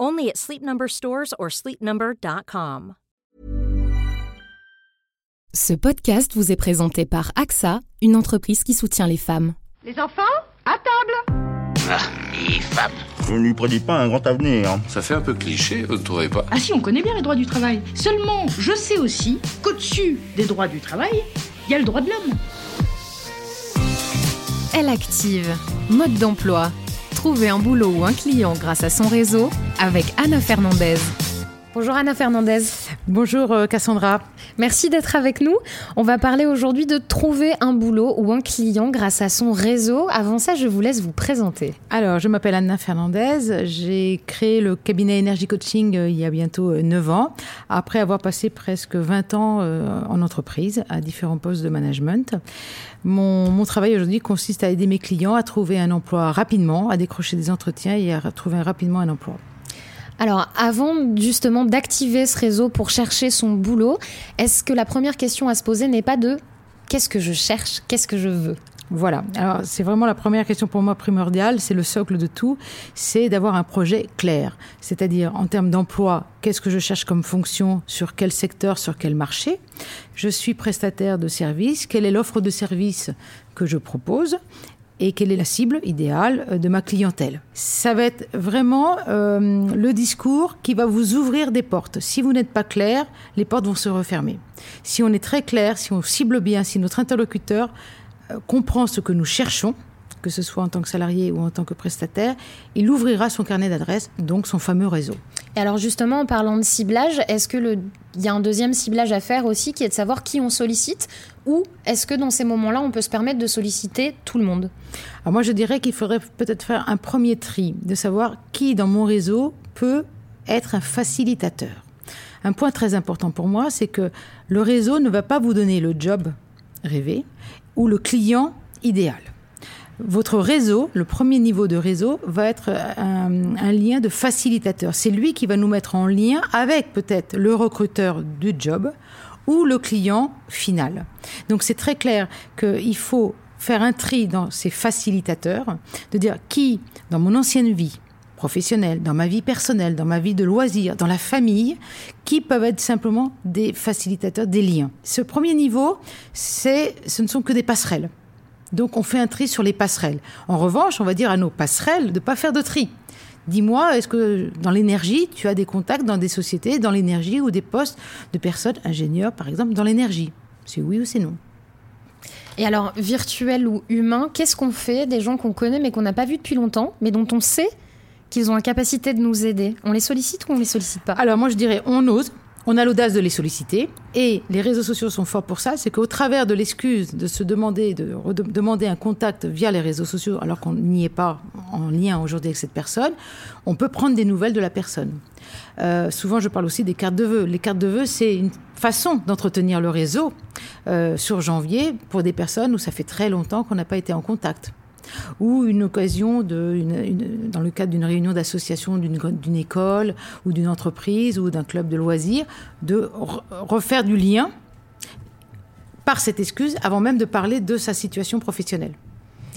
Only at Sleep Number stores or sleepnumber.com. Ce podcast vous est présenté par AXA, une entreprise qui soutient les femmes. Les enfants, à table. Ah, les femmes. Je ne lui prédis pas un grand avenir. Ça fait un peu cliché, vous ne trouvez pas? Ah si, on connaît bien les droits du travail. Seulement, je sais aussi qu'au-dessus des droits du travail, il y a le droit de l'homme. Elle active, mode d'emploi, trouver un boulot ou un client grâce à son réseau avec Anna Fernandez. Bonjour Anna Fernandez. Bonjour euh, Cassandra. Merci d'être avec nous. On va parler aujourd'hui de trouver un boulot ou un client grâce à son réseau. Avant ça, je vous laisse vous présenter. Alors, je m'appelle Anna Fernandez. J'ai créé le cabinet Energy Coaching euh, il y a bientôt 9 euh, ans, après avoir passé presque 20 ans en entreprise à différents postes de management. Mon, mon travail aujourd'hui consiste à aider mes clients à trouver un emploi rapidement, à décrocher des entretiens et à trouver rapidement un emploi. Alors, avant justement d'activer ce réseau pour chercher son boulot, est-ce que la première question à se poser n'est pas de qu'est-ce que je cherche, qu'est-ce que je veux? Voilà. Alors, c'est vraiment la première question pour moi primordiale, c'est le socle de tout, c'est d'avoir un projet clair. C'est-à-dire, en termes d'emploi, qu'est-ce que je cherche comme fonction, sur quel secteur, sur quel marché? Je suis prestataire de service, quelle est l'offre de service que je propose? Et quelle est la cible idéale euh, de ma clientèle. Ça va être vraiment euh, le discours qui va vous ouvrir des portes. Si vous n'êtes pas clair, les portes vont se refermer. Si on est très clair, si on cible bien, si notre interlocuteur euh, comprend ce que nous cherchons, que ce soit en tant que salarié ou en tant que prestataire, il ouvrira son carnet d'adresses, donc son fameux réseau. Et alors justement, en parlant de ciblage, est-ce que le il y a un deuxième ciblage à faire aussi qui est de savoir qui on sollicite ou est-ce que dans ces moments-là, on peut se permettre de solliciter tout le monde? Alors moi, je dirais qu'il faudrait peut-être faire un premier tri, de savoir qui dans mon réseau peut être un facilitateur. Un point très important pour moi, c'est que le réseau ne va pas vous donner le job rêvé ou le client idéal votre réseau, le premier niveau de réseau, va être un, lien de facilitateur. C'est lui qui va nous mettre en lien avec peut-être le recruteur du job ou le client final. Donc c'est très clair qu'il faut faire un tri dans ces facilitateurs, de dire qui, dans mon ancienne vie, professionnelle, dans ma vie personnelle, dans ma vie de loisir, dans la famille, qui peuvent être simplement des facilitateurs, des liens. Ce premier niveau, c'est, ce ne sont que des passerelles. Donc on fait un tri sur les passerelles. En revanche, on va dire à nos passerelles de ne pas faire de tri. Dis-moi, est-ce que dans l'énergie, tu as des contacts dans des sociétés, dans l'énergie ou des postes de personnes ingénieurs, par exemple, dans l'énergie? C'est oui ou c'est non et alors, virtuel ou humain, qu'est-ce qu'on fait des gens qu'on connaît mais qu'on n'a pas vus depuis longtemps, mais dont on sait qu'ils ont la capacité de nous aider? On les sollicite ou on les sollicite pas? Alors moi je dirais on ose, on a l'audace de les solliciter et les réseaux sociaux sont forts pour ça, c'est qu'au travers de l'excuse de se demander, de demander un contact via les réseaux sociaux alors qu'on n'y est pas en lien aujourd'hui avec cette personne, on peut prendre des nouvelles de la personne. Euh, souvent, je parle aussi des cartes de vœux. Les cartes de vœux, c'est une façon d'entretenir le réseau euh, sur janvier pour des personnes où ça fait très longtemps qu'on n'a pas été en contact ou une occasion, de, dans le cadre d'une réunion d'association d'une école ou d'une entreprise ou d'un club de loisirs, de refaire du lien par cette excuse avant même de parler de sa situation professionnelle.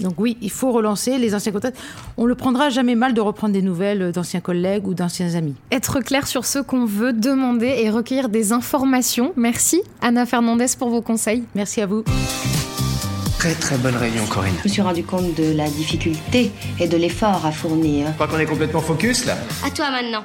Donc oui, il faut relancer les anciens contacts. On le prendra jamais mal de reprendre des nouvelles d'anciens collègues ou d'anciens amis. Être clair sur ce qu'on veut demander et recueillir des informations. Merci Anna Fernandez pour vos conseils. Merci à vous très très bonne réunion, Corinne. Je me suis rendu compte de la difficulté et de l'effort à fournir. Je crois qu'on est complètement focus là. À toi maintenant.